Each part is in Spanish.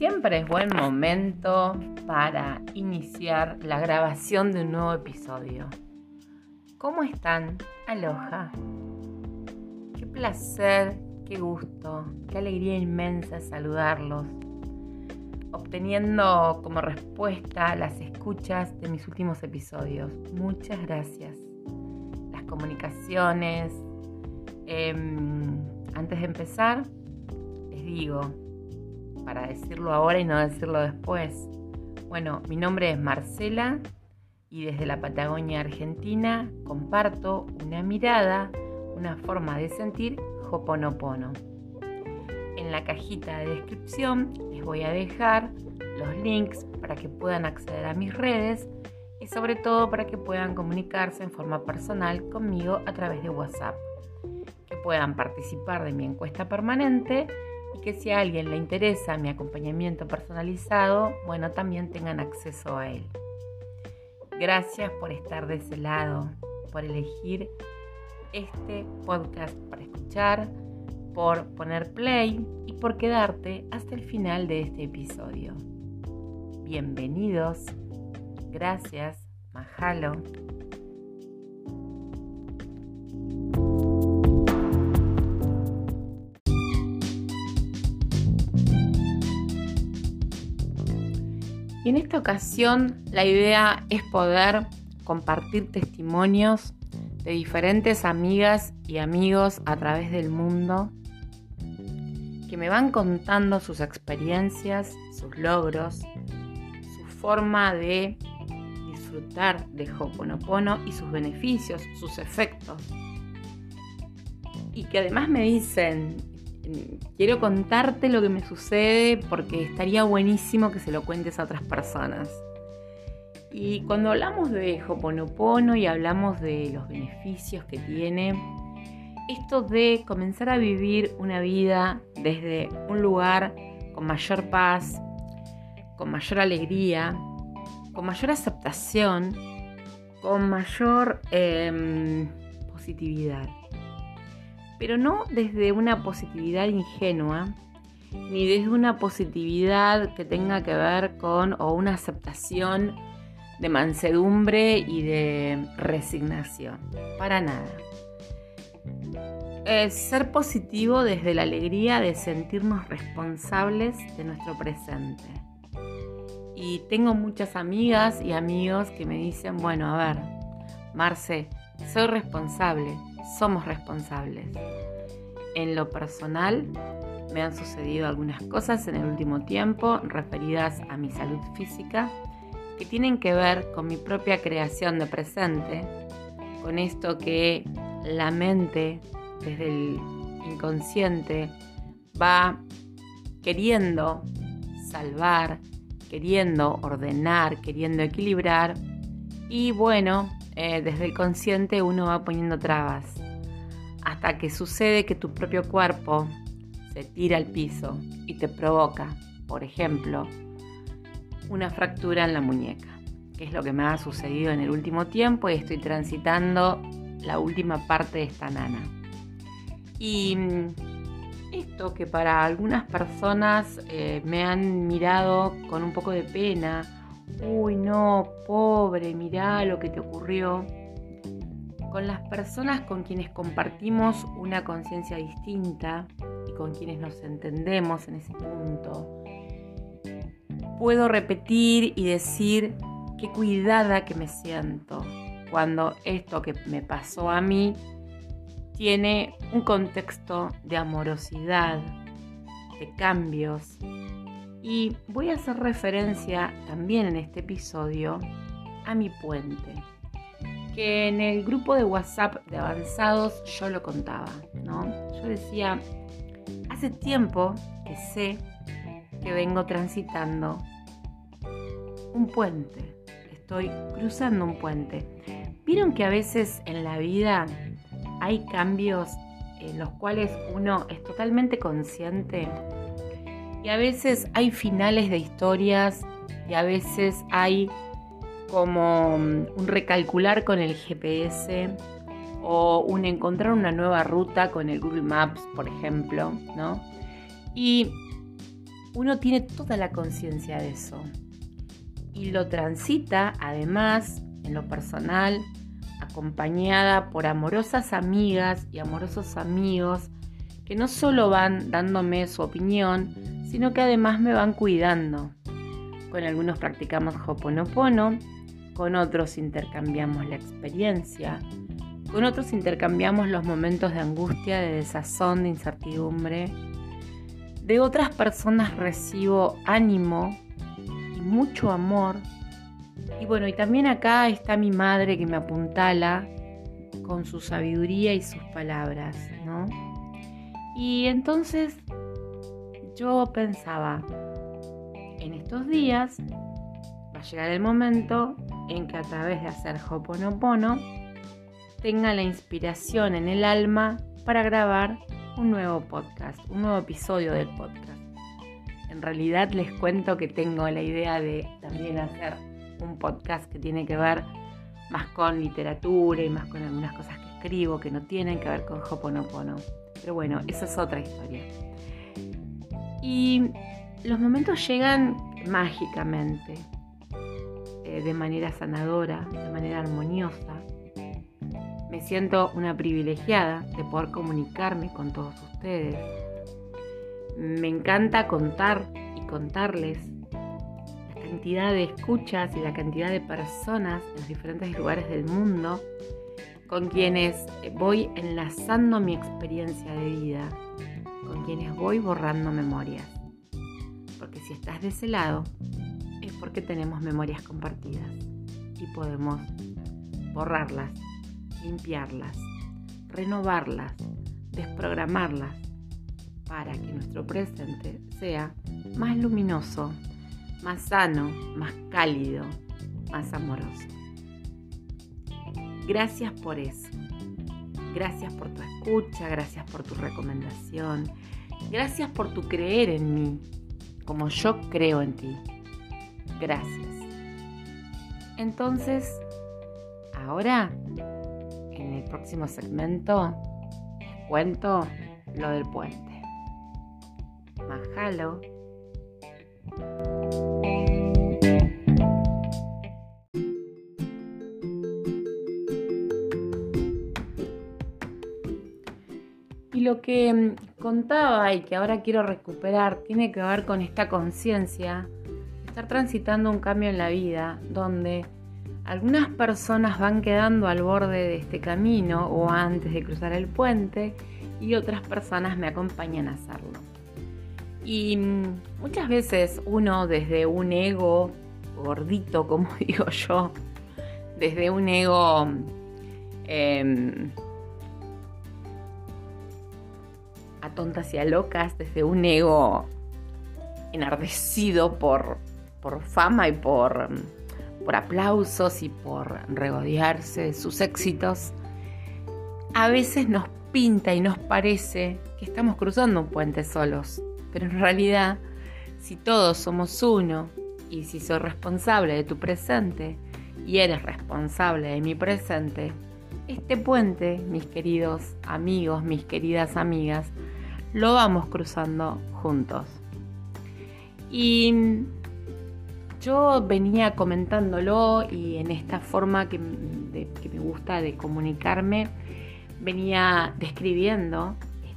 Siempre es buen momento para iniciar la grabación de un nuevo episodio. ¿Cómo están? Aloha. Qué placer, qué gusto, qué alegría inmensa saludarlos, obteniendo como respuesta las escuchas de mis últimos episodios. Muchas gracias. Las comunicaciones. Em, antes de empezar, les digo, para decirlo ahora y no decirlo después. Bueno, mi nombre es Marcela y desde la Patagonia Argentina comparto una mirada, una forma de sentir Hoponopono. En la cajita de descripción les voy a dejar los links para que puedan acceder a mis redes y sobre todo para que puedan comunicarse en forma personal conmigo a través de WhatsApp. Que puedan participar de mi encuesta permanente que si a alguien le interesa mi acompañamiento personalizado, bueno, también tengan acceso a él. Gracias por estar de ese lado, por elegir este podcast para escuchar, por poner play y por quedarte hasta el final de este episodio. Bienvenidos, gracias, majalo. En esta ocasión la idea es poder compartir testimonios de diferentes amigas y amigos a través del mundo que me van contando sus experiencias, sus logros, su forma de disfrutar de Hoponopono y sus beneficios, sus efectos. Y que además me dicen, quiero contarte lo que me sucede porque estaría buenísimo que se lo cuentes a otras personas. Y cuando hablamos de Hoponopono y hablamos de los beneficios que tiene, esto de comenzar a vivir una vida desde un lugar con mayor paz, con mayor alegría, con mayor aceptación, con mayor em, positividad pero no desde una positividad ingenua, ni desde una positividad que tenga que ver con o una aceptación de mansedumbre y de resignación. Para nada. Es ser positivo desde la alegría de sentirnos responsables de nuestro presente. Y tengo muchas amigas y amigos que me dicen, bueno, a ver, Marce, soy responsable, somos responsables. En lo personal, me han sucedido algunas cosas en el último tiempo referidas a mi salud física que tienen que ver con mi propia creación de presente, con esto que la mente desde el inconsciente va queriendo salvar, queriendo ordenar, queriendo equilibrar y bueno, eh, desde el consciente uno va poniendo trabas hasta que sucede que tu propio cuerpo se tira al piso y te provoca, por ejemplo, una fractura en la muñeca, que es lo que me ha sucedido en el último tiempo y estoy transitando la última parte de esta nana. Y mm, esto que para algunas personas eh, me han mirado con un poco de pena, uy no, pobre, mirá lo que te ocurrió con las personas con quienes compartimos una conciencia distinta y con quienes nos entendemos en ese punto, puedo repetir y decir qué cuidada que me siento cuando esto que me pasó a mí tiene un contexto de amorosidad, de cambios. Y voy a hacer referencia también en este episodio a mi puente que en el grupo de WhatsApp de avanzados yo lo contaba, ¿no? Yo decía, hace tiempo que sé que vengo transitando un puente, estoy cruzando un puente. ¿Vieron que a veces en la vida hay cambios en los cuales uno es totalmente consciente? Y a veces hay finales de historias y a veces hay como mm, un recalcular con el GPS o un encontrar una nueva ruta con el Google Maps, por ejemplo, ¿no? Y uno tiene toda la conciencia de eso y lo transita además en lo personal acompañada por amorosas amigas y amorosos amigos que no solo van dándome su opinión, sino que además me van cuidando. Con algunos practicamos Hoponopono, con otros intercambiamos la experiencia, con otros intercambiamos los momentos de angustia, de desazón, de incertidumbre. De otras personas recibo ánimo y mucho amor. Y bueno, y también acá está mi madre que me apuntala con su sabiduría y sus palabras, ¿no? Y entonces yo pensaba, en estos días va a llegar el momento en que a través de hacer Hoponopono tenga la inspiración en el alma para grabar un nuevo podcast, un nuevo episodio del podcast. En realidad les cuento que tengo la idea de también hacer un podcast que tiene que ver más con literatura y más con algunas cosas que escribo que no tienen que ver con Hoponopono. Pero bueno, esa es otra historia. Y los momentos llegan mágicamente, eh, de manera sanadora, de manera armoniosa. Me siento una privilegiada de poder comunicarme con todos ustedes. Me encanta contar y contarles la cantidad de escuchas y la cantidad de personas en los diferentes lugares del mundo con quienes voy enlazando mi experiencia de vida, con quienes voy borrando memorias. Porque si estás de ese lado, es porque tenemos memorias compartidas y podemos borrarlas limpiarlas, renovarlas, desprogramarlas para que nuestro presente sea más luminoso, más sano, más cálido, más amoroso. Gracias por eso. Gracias por tu escucha, gracias por tu recomendación, gracias por tu creer en mí, como yo creo en ti. Gracias. Entonces, ahora en el próximo segmento cuento lo del puente. Majalo. Lo que mm, contaba y que ahora quiero recuperar tiene que ver con esta conciencia estar transitando un cambio en la vida donde algunas personas van quedando al borde de este camino o antes de cruzar el puente y otras personas me acompañan a hacerlo. Y mm, muchas veces uno desde un ego gordito, como digo yo, desde un ego eh, tontas y a locas, desde un ego enardecido por, por fama y por por aplausos y por regodearse de sus éxitos, a veces nos pinta y nos parece que estamos cruzando un puente solos, pero en realidad, si todos somos uno y si soy responsable de tu presente y eres responsable de mi presente, este puente, mis queridos amigos, mis queridas amigas, lo vamos cruzando juntos. Y yo venía comentándolo y en esta forma que, me gusta de comunicarme, venía describiendo,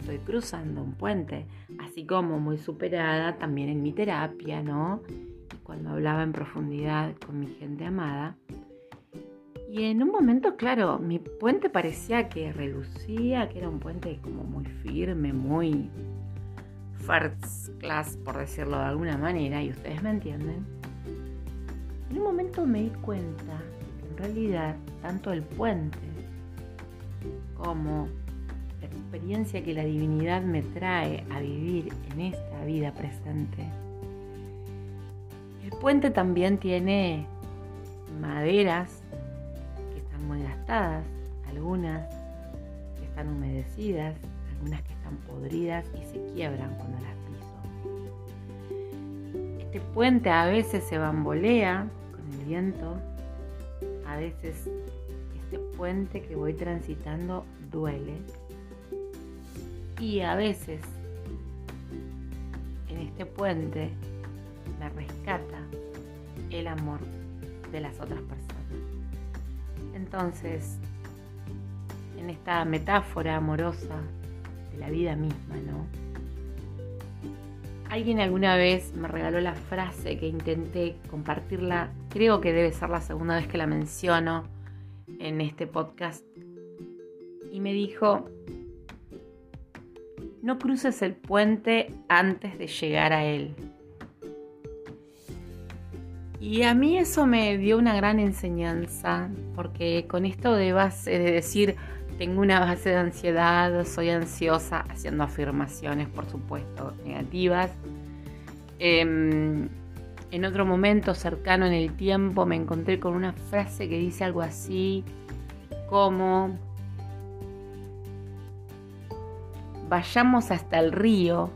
estoy cruzando un puente, así como muy superada también en mi terapia, ¿no? cuando hablaba en profundidad con mi gente amada. Y en un momento, claro, mi puente parecía que relucía, que era un puente como muy firme, muy first class, por decirlo de alguna manera, y ustedes me entienden. En un momento me di cuenta que en realidad tanto el puente como la experiencia que la divinidad me trae a vivir en esta vida presente, el puente también tiene maderas algunas que están humedecidas, algunas que están podridas y se quiebran cuando las este puente a veces se bambolea con el viento, a veces este puente que voy transitando duele y a veces en este puente me rescata el amor de las otras personas. Entonces, en esta metáfora amorosa de la vida misma, ¿no? Alguien alguna vez me regaló la frase que intenté compartirla, creo que debe ser la segunda vez que la menciono en este podcast, y me dijo, no cruces el puente antes de llegar a él. Y a mí eso me dio una gran enseñanza, porque con esto de base de decir, tengo una base de ansiedad, soy ansiosa, haciendo afirmaciones, por supuesto, negativas. Em, en otro momento cercano en el tiempo me encontré con una frase que dice algo así como, vayamos hasta el río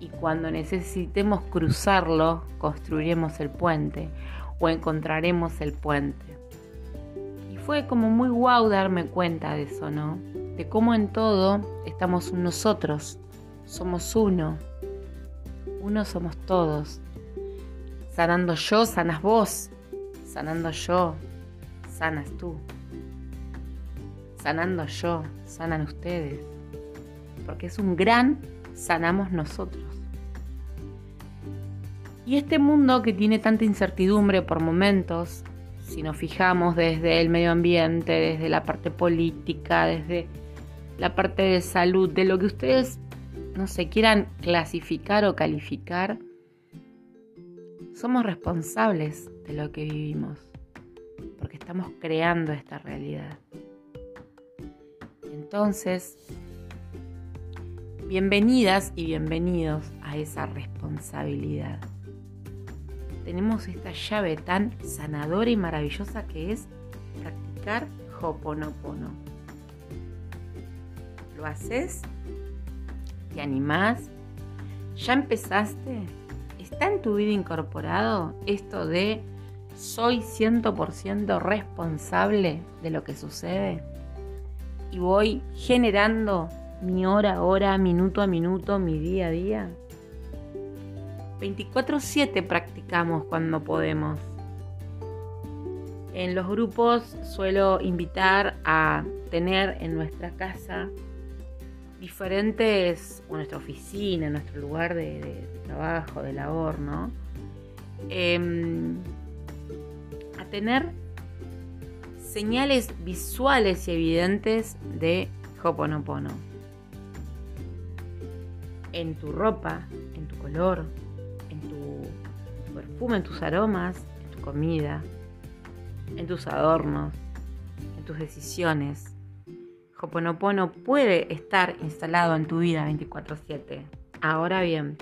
y cuando necesitemos cruzarlo construiremos el puente o encontraremos el puente. Y fue como muy guau darme cuenta de eso, ¿no? De cómo en todo estamos nosotros, somos uno, uno somos todos. Sanando yo, sanas vos, sanando yo, sanas tú. Sanando yo, sanan ustedes. Porque es un gran sanamos nosotros. Y este mundo que tiene tanta incertidumbre por momentos, si nos fijamos desde el medio ambiente, desde la parte política, desde la parte de salud, de lo que ustedes no se quieran clasificar o calificar, somos responsables de lo que vivimos, porque estamos creando esta realidad. Entonces, bienvenidas y bienvenidos a esa responsabilidad tenemos esta llave tan sanadora y maravillosa que es practicar Hoponopono. ¿Lo haces? ¿Te animás? ¿Ya empezaste? ¿Está en tu vida incorporado esto de soy 100% responsable de lo que sucede? Y voy generando mi hora a hora, minuto a minuto, mi día a día. 24/7 practicamos cuando podemos. En los grupos suelo invitar a tener en nuestra casa diferentes, o nuestra oficina, nuestro lugar de, trabajo, de labor, ¿no? Em, a tener señales visuales y evidentes de Hoponopono. En tu ropa, en tu color, perfume, en tus aromas, en tu comida, en tus adornos, en tus decisiones. Hoponopono puede estar instalado en tu vida 24/7. Ahora bien,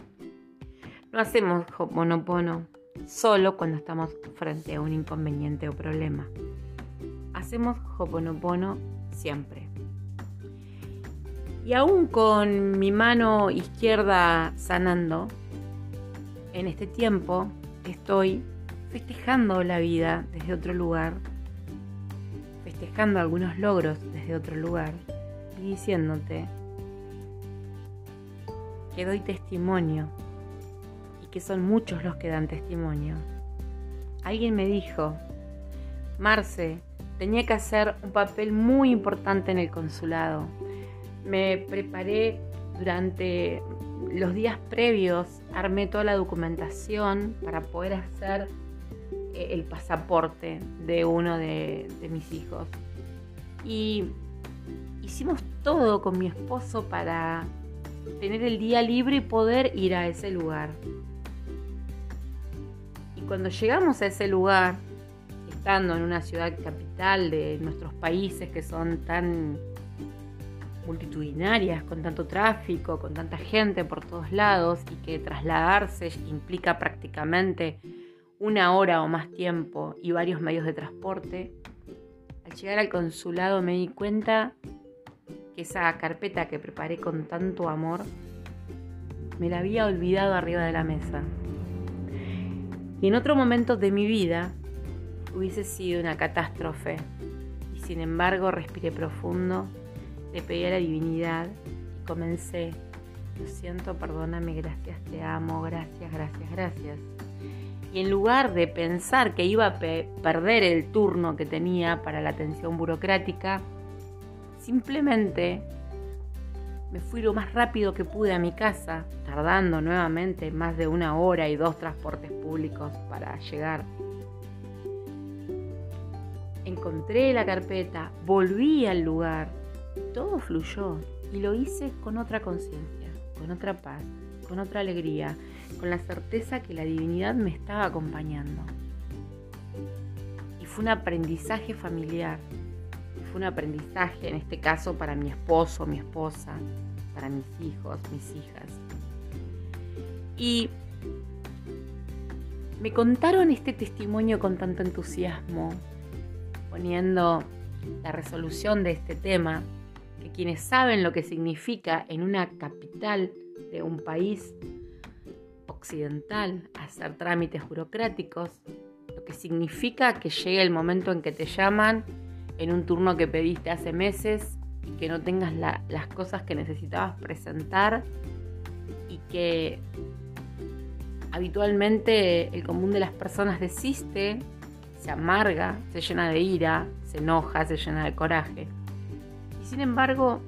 no hacemos Hoponopono solo cuando estamos frente a un inconveniente o problema. Hacemos Hoponopono siempre. Y aún con mi mano izquierda sanando, en este tiempo estoy festejando la vida desde otro lugar, festejando algunos logros desde otro lugar y diciéndote que doy testimonio y que son muchos los que dan testimonio. Alguien me dijo, Marce, tenía que hacer un papel muy importante en el consulado. Me preparé durante los días previos armé toda la documentación para poder hacer eh, el pasaporte de uno de, mis hijos. Y hicimos todo con mi esposo para tener el día libre y poder ir a ese lugar. Y cuando llegamos a ese lugar, estando en una ciudad capital de nuestros países que son tan multitudinarias, con tanto tráfico, con tanta gente por todos lados y que trasladarse implica prácticamente una hora o más tiempo y varios medios de transporte, al llegar al consulado me di cuenta que esa carpeta que preparé con tanto amor me la había olvidado arriba de la mesa. Y en otro momento de mi vida hubiese sido una catástrofe. Y sin embargo respiré profundo le pedí a la divinidad y comencé lo siento, perdóname, gracias, te amo, gracias, gracias, gracias. Y en lugar de pensar que iba a perder el turno que tenía para la atención burocrática, simplemente me fui lo más rápido que pude a mi casa, tardando nuevamente más de una hora y dos transportes públicos para llegar. Encontré la carpeta, volví al lugar, todo fluyó y lo hice con otra conciencia, con otra paz, con otra alegría, con la certeza que la divinidad me estaba acompañando. Y fue un aprendizaje familiar, fue un aprendizaje en este caso para mi esposo, mi esposa, para mis hijos, mis hijas. Y me contaron este testimonio con tanto entusiasmo, poniendo la resolución de este tema, que quienes saben lo que significa en una capital de un país occidental hacer trámites burocráticos, lo que significa que llegue el momento en que te llaman en un turno que pediste hace meses y que no tengas las cosas que necesitabas presentar y que habitualmente el común de las personas desiste, se amarga, se llena de ira, se enoja, se llena de coraje. Sin embargo,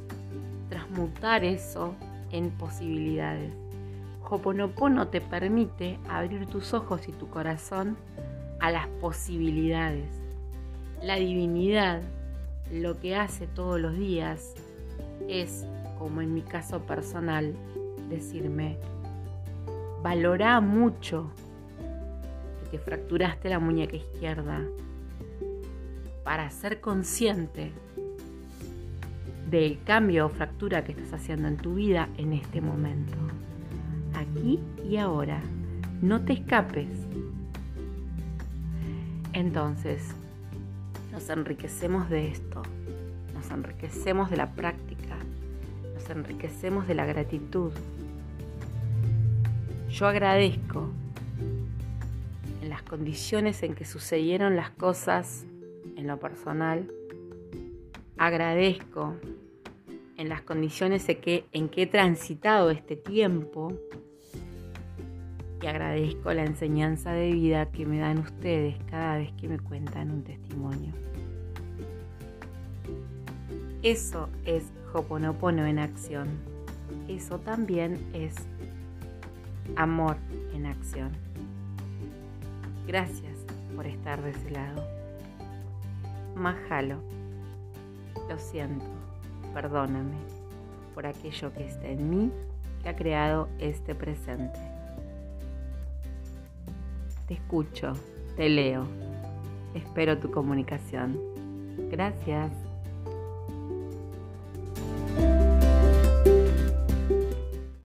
transmutar eso en posibilidades. Hoponopono te permite abrir tus ojos y tu corazón a las posibilidades. La divinidad lo que hace todos los días es, como en mi caso personal, decirme, valora mucho que te fracturaste la muñeca izquierda para ser consciente del cambio o fractura que estás haciendo en tu vida en este momento aquí y ahora. No te escapes. Entonces, nos enriquecemos de esto, nos enriquecemos de la práctica, nos enriquecemos de la gratitud. Yo agradezco en las condiciones en que sucedieron las cosas en lo personal, agradezco en las condiciones en que, en que he transitado este tiempo y agradezco la enseñanza de vida que me dan ustedes cada vez que me cuentan un testimonio. Eso es Hoponopono en acción. Eso también es amor en acción. Gracias por estar de ese lado. Majalo. Lo siento. Perdóname por aquello que está en mí que ha creado este presente. Te escucho, te leo. Espero tu comunicación. Gracias.